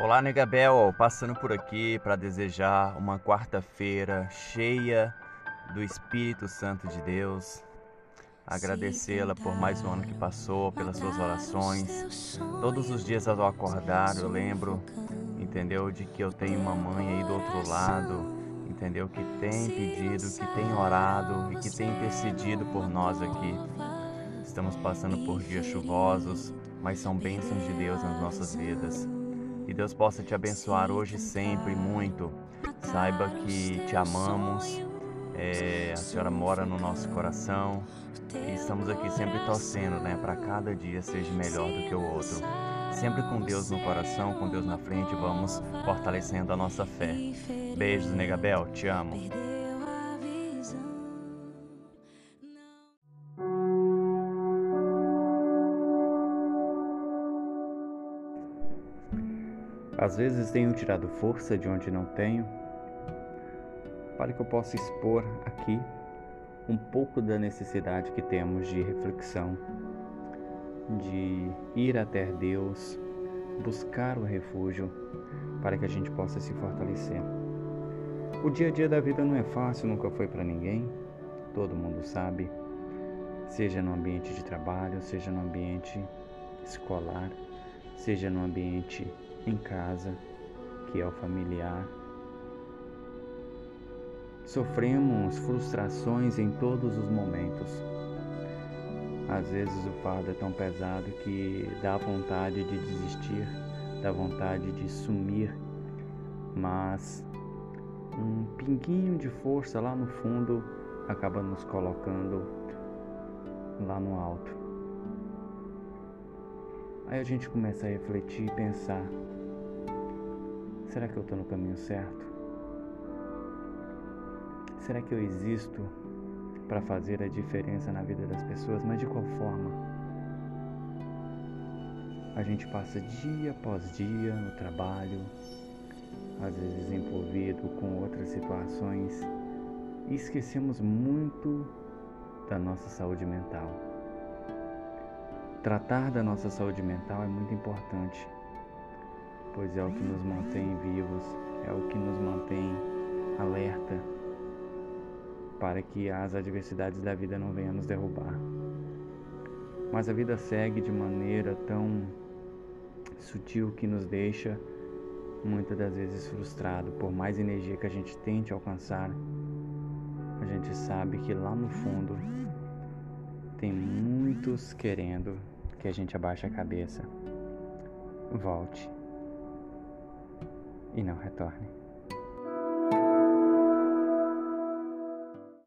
Olá, Negabel, passando por aqui para desejar uma quarta-feira cheia do Espírito Santo de Deus. Agradecê-la por mais um ano que passou, pelas suas orações. Todos os dias ao acordar, eu lembro, entendeu, de que eu tenho uma mãe aí do outro lado, entendeu, que tem pedido, que tem orado e que tem intercedido por nós aqui. Estamos passando por dias chuvosos, mas são bênçãos de Deus nas nossas vidas. Que Deus possa te abençoar hoje e sempre muito. Saiba que te amamos. É, a senhora mora no nosso coração e estamos aqui sempre torcendo, né, para cada dia seja melhor do que o outro. Sempre com Deus no coração, com Deus na frente, vamos fortalecendo a nossa fé. Beijos, Negabel, te amo. Às vezes tenho tirado força de onde não tenho, para que eu possa expor aqui um pouco da necessidade que temos de reflexão, de ir até Deus, buscar o refúgio, para que a gente possa se fortalecer. O dia a dia da vida não é fácil, nunca foi para ninguém, todo mundo sabe, seja no ambiente de trabalho, seja no ambiente escolar, seja no ambiente em casa, que é o familiar. Sofremos frustrações em todos os momentos. Às vezes o fardo é tão pesado que dá vontade de desistir, dá vontade de sumir, mas um pinguinho de força lá no fundo acaba nos colocando lá no alto. Aí a gente começa a refletir e pensar: será que eu estou no caminho certo? Será que eu existo para fazer a diferença na vida das pessoas? Mas de qual forma? A gente passa dia após dia no trabalho, às vezes envolvido com outras situações e esquecemos muito da nossa saúde mental. Tratar da nossa saúde mental é muito importante, pois é o que nos mantém vivos, é o que nos mantém alerta para que as adversidades da vida não venham nos derrubar. Mas a vida segue de maneira tão sutil que nos deixa muitas das vezes frustrado. Por mais energia que a gente tente alcançar, a gente sabe que lá no fundo tem muitos querendo que a gente abaixe a cabeça, volte e não retorne.